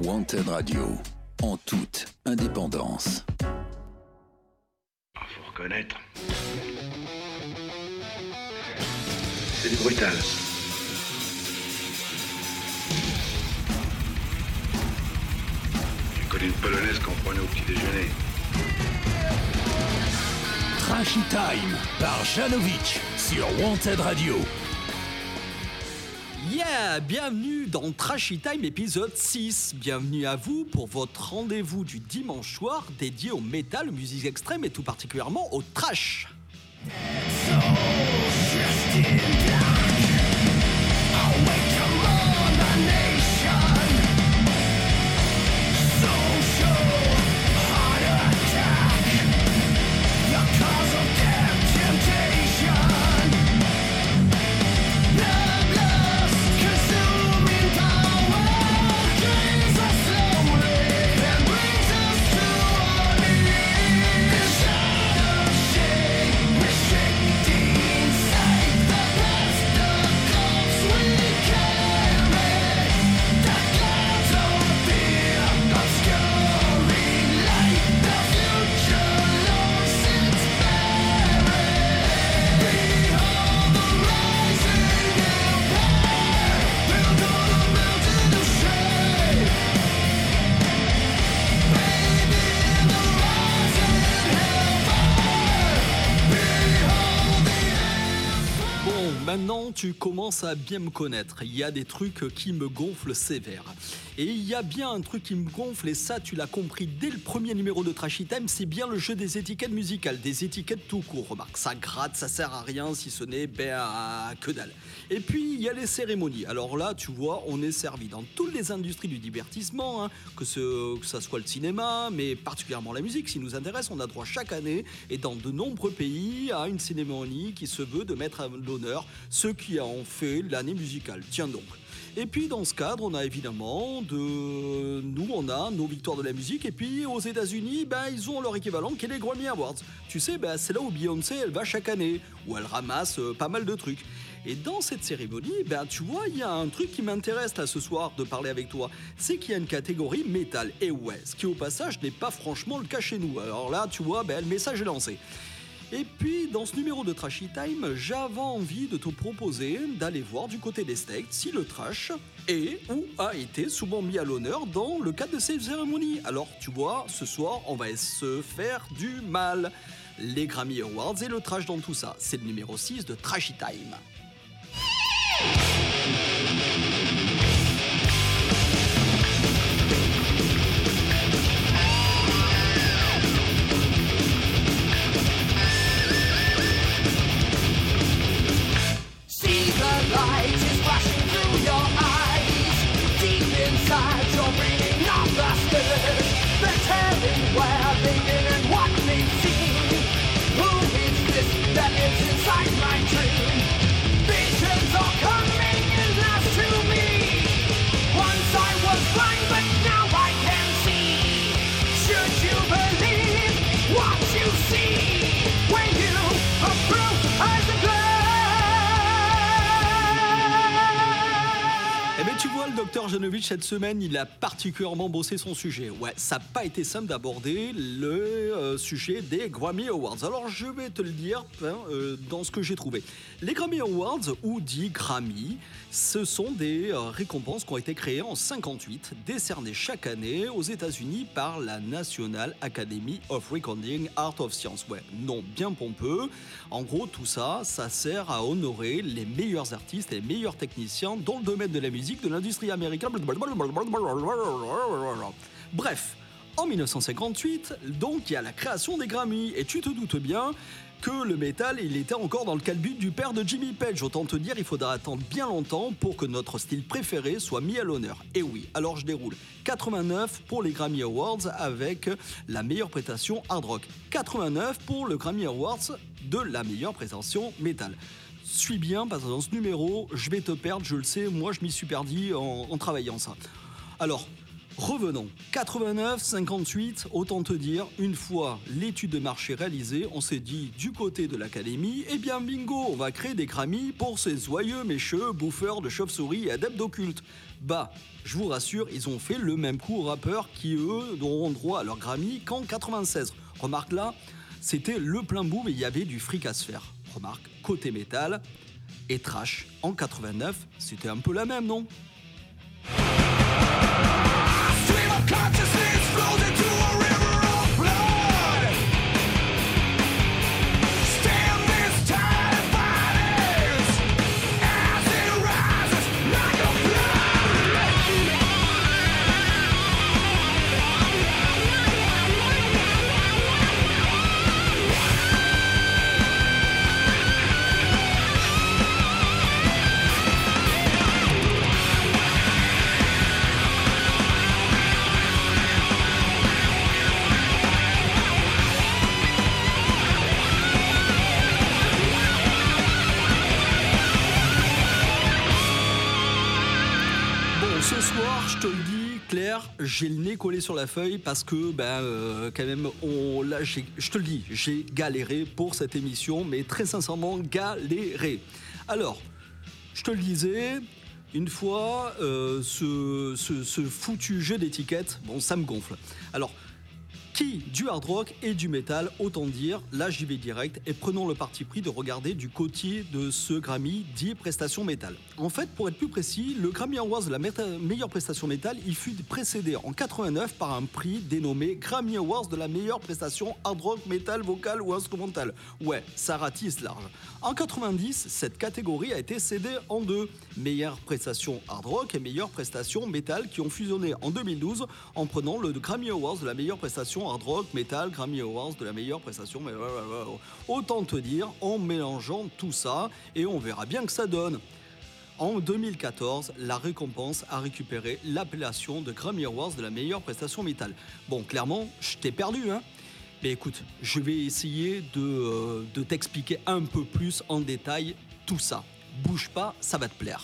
Wanted Radio, en toute indépendance. Ah, faut reconnaître. C'est du brutal. J'ai connu une polonaise qu'on prenait au petit déjeuner. Trashy Time par Janovic sur Wanted Radio. Bienvenue dans Trashy Time épisode 6. Bienvenue à vous pour votre rendez-vous du dimanche soir dédié au métal, musique extrême et tout particulièrement au trash. Tu commences à bien me connaître. Il y a des trucs qui me gonflent sévère. Et il y a bien un truc qui me gonfle, et ça tu l'as compris dès le premier numéro de Trashy Time, c'est bien le jeu des étiquettes musicales, des étiquettes tout court. Remarque, ça gratte, ça sert à rien si ce n'est ben à que dalle. Et puis il y a les cérémonies. Alors là, tu vois, on est servi dans toutes les industries du divertissement, hein, que, ce, soit le cinéma, mais particulièrement la musique, si nous intéresse, on a droit chaque année et dans de nombreux pays à une cérémonie qui se veut de mettre à l'honneur ceux qui ont fait l'année musicale. Tiens donc. Et puis dans ce cadre, on a évidemment de nous, on a nos victoires de la musique. Et puis aux États-Unis, ben ils ont leur équivalent qui est les Grammy Awards. Tu sais, ben, c'est là où Beyoncé elle va chaque année, où elle ramasse euh, pas mal de trucs. Et dans cette cérémonie, ben tu vois, il y a un truc qui m'intéresse là ce soir de parler avec toi, c'est qu'il y a une catégorie métal. Et ouais, ce qui au passage n'est pas franchement le cas chez nous. Alors là, tu vois, ben le message est lancé. Et puis, dans ce numéro de Trashy Time, j'avais envie de te proposer d'aller voir du côté des States si le trash est ou a été souvent mis à l'honneur dans le cadre de ces cérémonies. Alors, tu vois, ce soir, on va se faire du mal. Les Grammy Awards et le trash dans tout ça. C'est le numéro 6 de Trashy Time. Docteur Janovic, cette semaine, il a particulièrement bossé son sujet. Ouais, ça n'a pas été simple d'aborder le euh, sujet des Grammy Awards. Alors, je vais te le dire hein, euh, dans ce que j'ai trouvé. Les Grammy Awards, ou dit Grammy, ce sont des euh, récompenses qui ont été créées en 58, décernées chaque année aux États-Unis par la National Academy of Recording Art of Science. Ouais, non, bien pompeux. En gros, tout ça, ça sert à honorer les meilleurs artistes et les meilleurs techniciens dans le domaine de la musique de l'industrie Bref, en 1958, donc il y a la création des Grammy, et tu te doutes bien que le métal, il était encore dans le calbut du père de Jimmy Page. Autant te dire, il faudra attendre bien longtemps pour que notre style préféré soit mis à l'honneur. Et oui, alors je déroule. 89 pour les Grammy Awards avec la meilleure prestation hard rock. 89 pour le Grammy Awards de la meilleure prestation métal. Suis bien parce que dans ce numéro, je vais te perdre, je le sais, moi je m'y suis perdu en, travaillant ça. Alors, Revenons. 89, 58, autant te dire, une fois l'étude de marché réalisée, on s'est dit du côté de l'académie, eh bien bingo, on va créer des Grammys pour ces joyeux mécheux bouffeurs de chauves-souris et adeptes d'occulte. Bah, je vous rassure, ils ont fait le même coup aux rappeurs qui, eux, auront droit à leur Grammy qu'en 96. Remarque là, c'était le plein boom et il y avait du fric à se faire. Remarque, côté métal et trash, en 89, c'était un peu la même, non? Dis, Claire, j'ai le nez collé sur la feuille parce que, ben, euh, quand même, on, là, je te le dis, j'ai galéré pour cette émission, mais très sincèrement, galéré. Alors, je te le disais, une fois, euh, ce, ce- ce foutu jeu d'étiquettes, bon, ça me gonfle. Alors, qui du hard rock et du métal, autant dire, là j'y vais direct, et prenons le parti pris de regarder du côté de ce Grammy dit prestation métal. En fait, pour être plus précis, le Grammy Awards de la meilleure prestation métal, il fut précédé en 89 par un prix dénommé Grammy Awards de la meilleure prestation hard rock, métal, vocal ou instrumental. Ouais, ça ratisse large. En 90, cette catégorie a été cédée en deux. Meilleure prestation hard rock et meilleure prestation métal qui ont fusionné en 2012 en prenant le Grammy Awards de la meilleure prestation hard rock, métal, Grammy Awards de la meilleure prestation. mais- Autant te dire, en mélangeant tout ça, et on verra bien que ça donne. En 2014, la récompense a récupéré l'appellation de Grammy Awards de la meilleure prestation métal. Bon, clairement, je t'ai perdu, hein Mais écoute, je vais essayer euh, de t'expliquer un peu plus en détail tout ça. Bouge pas, ça va te plaire.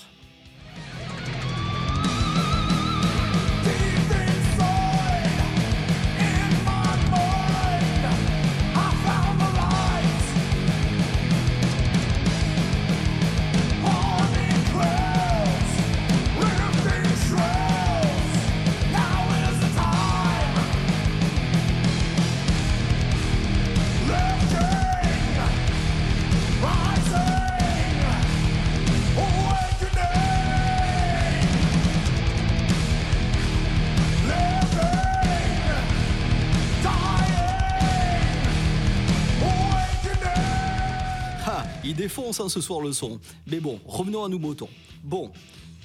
Il défonce hein, ce soir le son. Mais bon, revenons à nous moutons. Bon,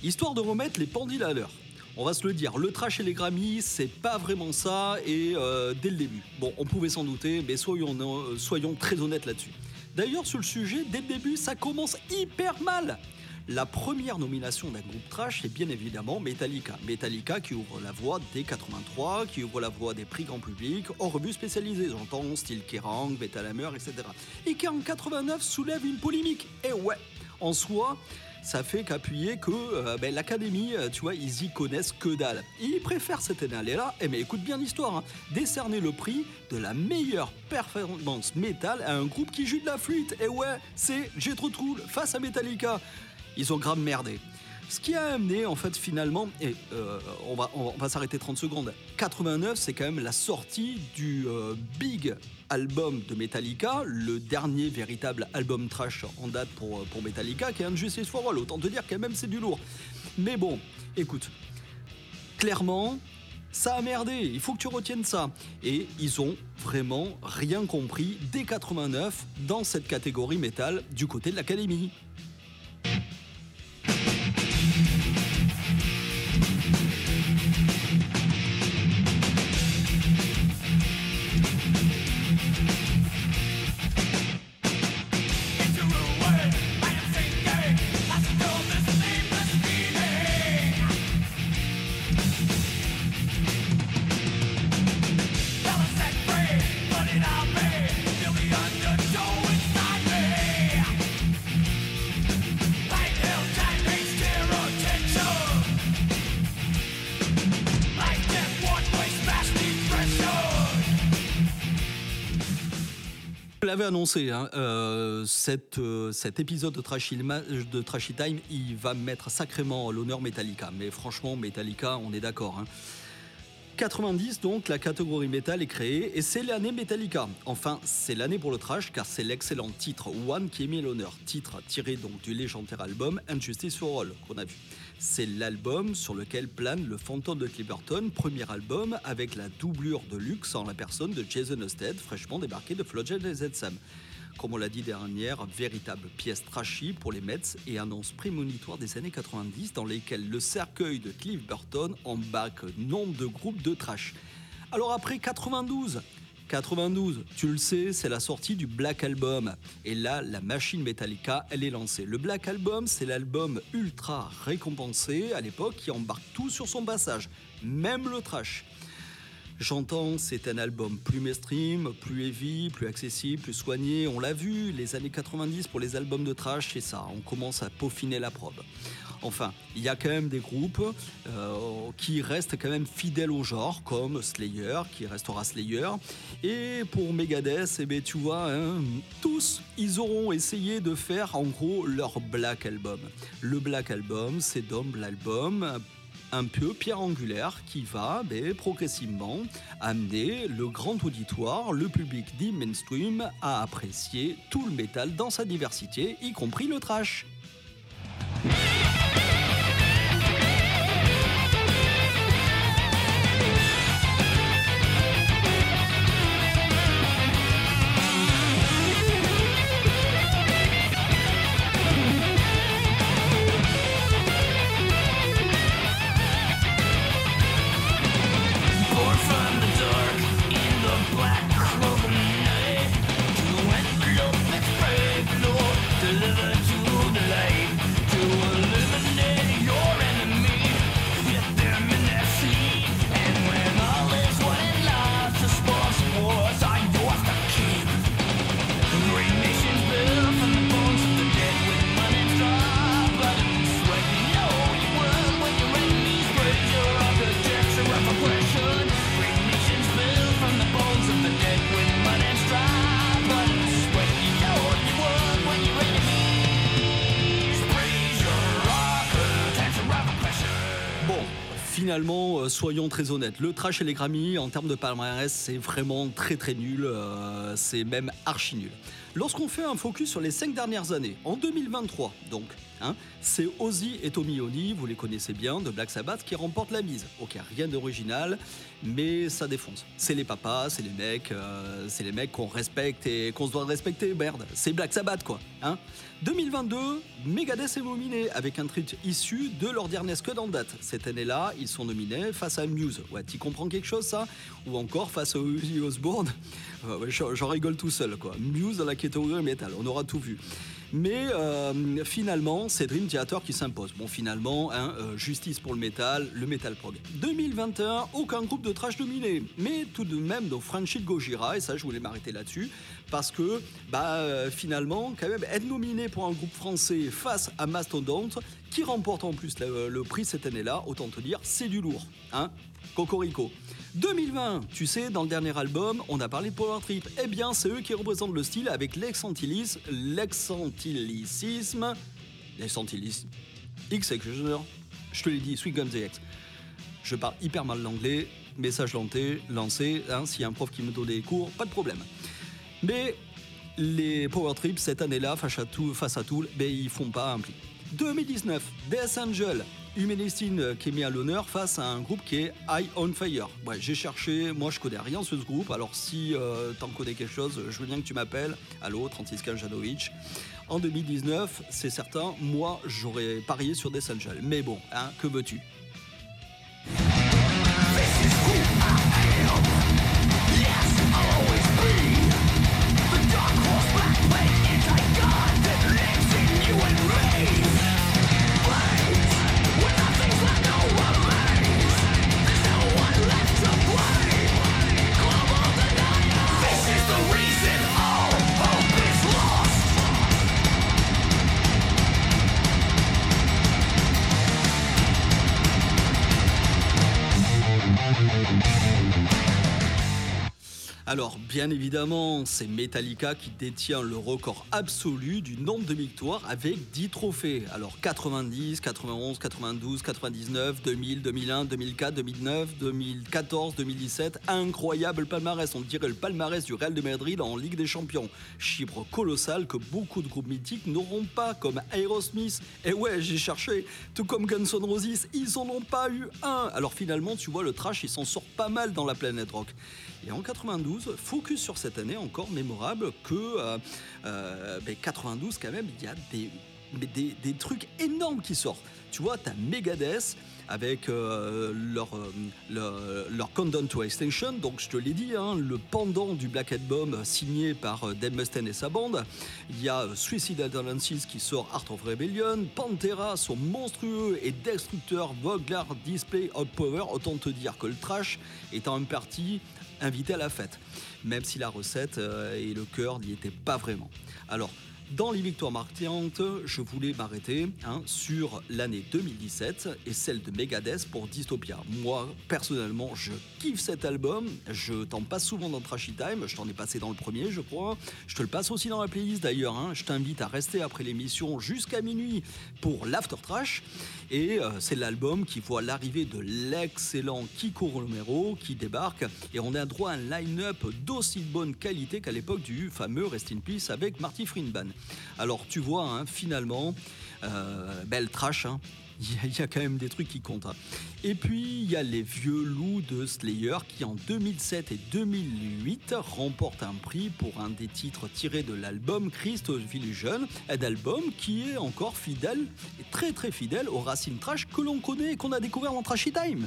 histoire de remettre les pendules à l'heure. On va se le dire, le trash et les Grammys, c'est pas vraiment ça, et euh, dès le début. Bon, on pouvait s'en douter, mais euh, soyons très honnêtes là-dessus. D'ailleurs, sur le sujet, dès le début, ça commence hyper mal. La première nomination d'un groupe trash, c'est bien évidemment Metallica. Metallica qui ouvre la voie dès 83, qui ouvre la voie des prix grand public, en revues spécialisées, j'entends style Kerrang, Metal etc. Et qui en 89 soulève une polémique. Et ouais, en soi, ça fait qu'appuyer que euh, ben, l'académie, euh, tu vois, ils y connaissent que dalle. Ils préfèrent cette année-là, et mais écoute bien l'histoire, hein, décerner le prix de la meilleure performance métal à un groupe qui joue de la flûte. Et ouais, c'est Jethro face à Metallica. Ils ont grave merdé. Ce qui a amené, en fait, finalement, et euh, on va, s'arrêter 30 secondes. 89, c'est quand même la sortie du euh, big album de Metallica, le dernier véritable album trash en date pour, pour Metallica, qui est un Justice for All. Autant te dire quand même c'est du lourd. Mais bon, écoute, clairement, ça a merdé, il faut que tu retiennes ça. Et ils ont vraiment rien compris dès 89 dans cette catégorie métal du côté de l'académie. L'avais annoncé, hein, euh, euh, cet épisode de Trashy, Time, il va mettre sacrément l'honneur Metallica. Mais franchement, Metallica, on est d'accord. hein. 90 donc, la catégorie métal est créée et c'est l'année Metallica. Enfin, c'est l'année pour le trash car c'est l'excellent titre One qui est mis l'honneur. Titre tiré donc du légendaire album Injustice for All qu'on a vu. C'est l'album sur lequel plane le fantôme de Clipperton, premier album avec la doublure de luxe en la personne de Jason Osted, fraîchement débarqué de Flojet et Sam. Comme on l'a dit dernière, véritable pièce trashy pour les Mets et annonce prémonitoire des années 90 dans lesquelles le cercueil de Cliff Burton embarque nombre de groupes de trash. Alors après 92, 92, tu le sais, c'est la sortie du Black Album. Et là, la machine Metallica, elle est lancée. Le Black Album, c'est l'album ultra récompensé à l'époque qui embarque tout sur son passage, même le trash. J'entends, c'est un album plus mainstream, plus heavy, plus accessible, plus soigné. On l'a vu, les années 90 pour les albums de trash, c'est ça. On commence à peaufiner la probe. Enfin, il y a quand même des groupes euh, qui restent quand même fidèles au genre, comme Slayer, qui restera Slayer. Et pour Megadeth, eh ben, tu vois, hein, tous, ils auront essayé de faire en gros leur Black Album. Le Black Album, c'est donc l'album un peu pierre angulaire qui va ben, progressivement amener le grand auditoire, le public dit mainstream, à apprécier tout le métal dans sa diversité, y compris le trash. Finalement, euh, soyons très honnêtes. Le trash et les Grammy, en termes de palmarès, c'est vraiment très très nul. euh, c'est même archi nul. Lorsqu'on fait un focus sur les cinq dernières années, en 2023, donc, hein, c'est Ozzy et Tommy Oni, vous les connaissez bien, de Black Sabbath, qui remportent la mise. Ok, rien d'original, mais ça défonce. C'est les papas, c'est les mecs, euh, c'est les mecs qu'on respecte et qu'on se doit respecter, merde. C'est Black Sabbath, quoi. Hein 2022, Megadeth est nominé avec un titre issu de leur dernier scud en date. Cette année-là, ils sont nominés face à Muse. Ouais, tu comprends quelque chose, ça? Ou encore face à Osbourne? Ouais, J'en rigole tout seul, quoi. Muse dans la catégorie métal, on aura tout vu. Mais euh, finalement, c'est Dream Theater qui s'impose. Bon, finalement, hein, euh, justice pour le métal, le métal prog. 2021, aucun groupe de trash dominé. Mais tout de même, donc Franchise Gojira, et ça, je voulais m'arrêter là-dessus, parce que bah, euh, finalement, quand même, être nominé pour un groupe français face à Mastodonte, qui remporte en plus le, prix cette année-là, autant te dire, c'est du lourd. Hein Cocorico. 2020, tu sais, dans le dernier album, on a parlé de Power Trip. Eh bien, c'est eux qui représentent le style avec l'excentilicisme, l'excentilisme, X je te l'ai dit, Sweet Guns X. Je parle hyper mal l'anglais, message lancé, lancé hein, s'il y a un prof qui me donne des cours, pas de problème. Mais les Power Trips, cette année-là, face à tout, face à tout ben, ils font pas un pli. 2019, Death Angel, Humanistine qui est mis à l'honneur face à un groupe qui est Eye on Fire. Ouais, j'ai cherché, moi je connais rien sur ce groupe, alors si euh, t'en connais quelque chose, je veux bien que tu m'appelles. Allô, 3615 Janovic. En 2019, c'est certain, moi j'aurais parié sur Death Angel. Mais bon, hein, que veux-tu? Bien évidemment, c'est Metallica qui détient le record absolu du nombre de victoires avec 10 trophées. Alors, 90, 91, 92, 99, 2000, 2001, 2004, 2009, 2014, 2017. Incroyable palmarès, on dirait le palmarès du Real de Madrid en Ligue des Champions. Chiffre colossal que beaucoup de groupes mythiques n'auront pas, comme Aerosmith. Et ouais, j'ai cherché, tout comme Guns N' Roses, ils en ont pas eu un. Alors finalement, tu vois, le trash, il s'en sort pas mal dans la planète rock. Et en 92, focus sur cette année encore mémorable que euh, euh, ben, 92 quand même, il y a des, trucs énormes qui sortent. Tu vois, t'as Megadeth avec euh, leur, euh, to Extinction, donc je te l'ai dit, hein, le pendant du Black Album signé par Dave Mustaine et sa bande. Il y a Suicidal Tendencies qui sort Art of Rebellion, Pantera son monstrueux et destructeur Voglar Display of Power. Autant te dire que le trash est en partie invité à la fête, même si la recette euh, et le cœur n'y étaient pas vraiment. Alors, dans les victoires marquantes, je voulais m'arrêter hein, sur l'année 2017 et celle de Megadeth pour Dystopia. Moi, personnellement, je kiffe cet album. Je t'en passe souvent dans Trashy Time. Je t'en ai passé dans le premier, je crois. Je te le passe aussi dans la playlist d'ailleurs. hein. Je t'invite à rester après l'émission jusqu'à minuit pour l'After Trash. Et euh, c'est l'album qui voit l'arrivée de l'excellent Kiko Romero qui débarque. Et on a droit à un line-up d'aussi bonne qualité qu'à l'époque du fameux Rest in Peace avec Marty Friedman. Alors tu vois, hein, finalement, euh, belle trash. hein. Il y, a- quand même des trucs qui comptent. hein. Et puis, il y a les vieux loups de Slayer qui, en 2007 et 2008, remportent un prix pour un des titres tirés de l'album Christ Illusion, un album qui est encore fidèle, et très très fidèle aux racines trash que l'on connaît et qu'on a découvert dans Trashy Time.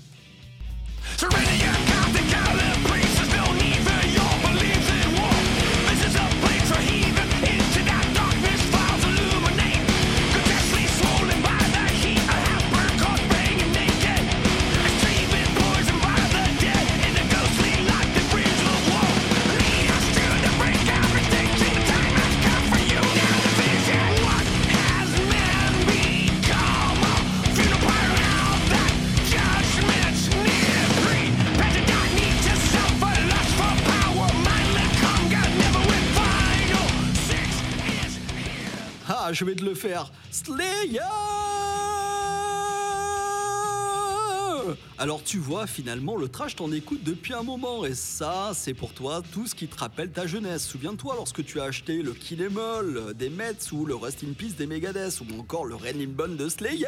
Je vais te le faire. Slayer Alors tu vois, finalement, le trash t'en écoute depuis un moment. Et ça, c'est pour toi tout ce qui te rappelle ta jeunesse. Souviens-toi lorsque tu as acheté le Kill All des Mets ou le Rust in Peace des Megadeth ou encore le Rain in Bone de Slayer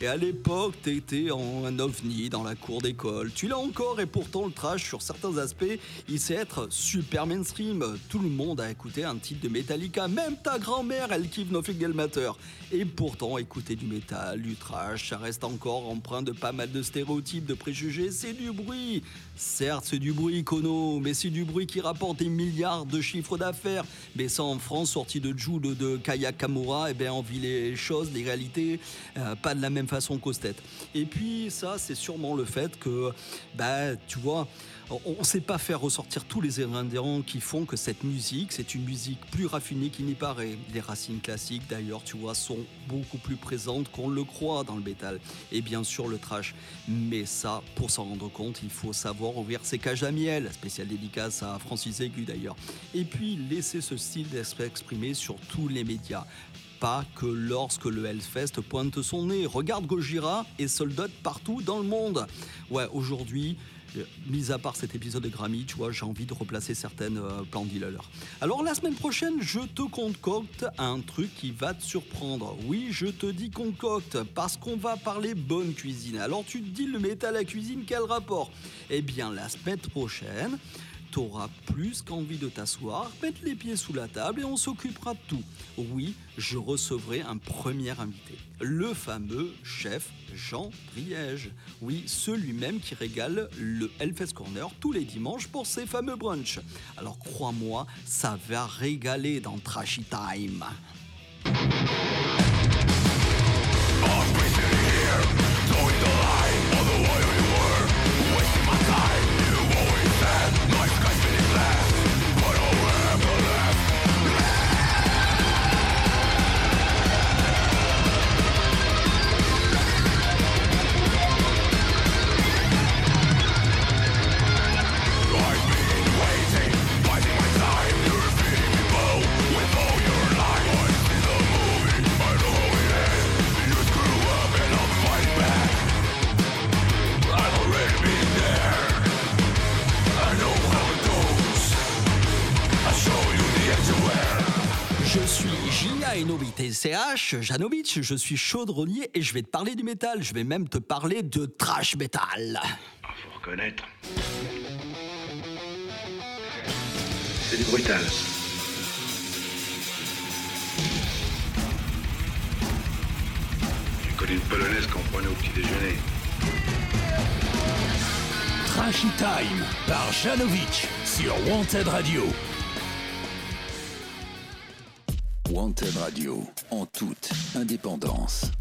et à l'époque, t'étais en un ovni dans la cour d'école. Tu l'as encore et pourtant le trash sur certains aspects, il sait être super mainstream. Tout le monde a écouté un titre de Metallica, même ta grand-mère, elle kiffe No Fig Matter. Et pourtant, écouter du métal, du trash, ça reste encore empreint de pas mal de stéréotypes, de préjugés, c'est du bruit. Certes, c'est du bruit, Kono, mais c'est du bruit qui rapporte des milliards de chiffres d'affaires. Mais ça, en France, sorti de Jude de, Kaya Kamura, eh ben, on vit les choses, les réalités, euh, pas de la même façon qu'aux têtes. Et puis, ça, c'est sûrement le fait que, bah, tu vois, on ne sait pas faire ressortir tous les ingrédients qui font que cette musique, c'est une musique plus raffinée qu'il n'y paraît. Les racines classiques, d'ailleurs, tu vois, sont beaucoup plus présentes qu'on le croit dans le métal. Et bien sûr, le trash. Mais ça, pour s'en rendre compte, il faut savoir ouvrir ses cages à miel. Spéciale dédicace à Francis Aigu, d'ailleurs. Et puis, laisser ce style s'exprimer sur tous les médias pas que lorsque le Hellfest pointe son nez. Regarde Gojira et sold out partout dans le monde. Ouais, aujourd'hui, mis à part cet épisode de Grammy, tu vois, j'ai envie de replacer certaines euh, plans. Alors la semaine prochaine, je te concocte un truc qui va te surprendre. Oui, je te dis concocte parce qu'on va parler bonne cuisine. Alors tu te dis le métal à cuisine, quel rapport? Eh bien, la semaine prochaine, T'auras plus qu'envie de t'asseoir, mettre les pieds sous la table et on s'occupera de tout. Oui, je recevrai un premier invité, le fameux chef Jean Driège. Oui, celui-même qui régale le Hellfest Corner tous les dimanches pour ses fameux brunchs. Alors crois-moi, ça va régaler dans Trashy Time. J-A-N-O-V-I-T-C-H, Janovic, je suis chaudronnier et je vais te parler du métal. Je vais même te parler de trash metal. Ah, faut reconnaître. C'est du brutal. J'ai connu une polonaise qu'on prenait au petit déjeuner. Trashy Time par Janovic sur Wanted Radio. Wanted Radio, en toute indépendance.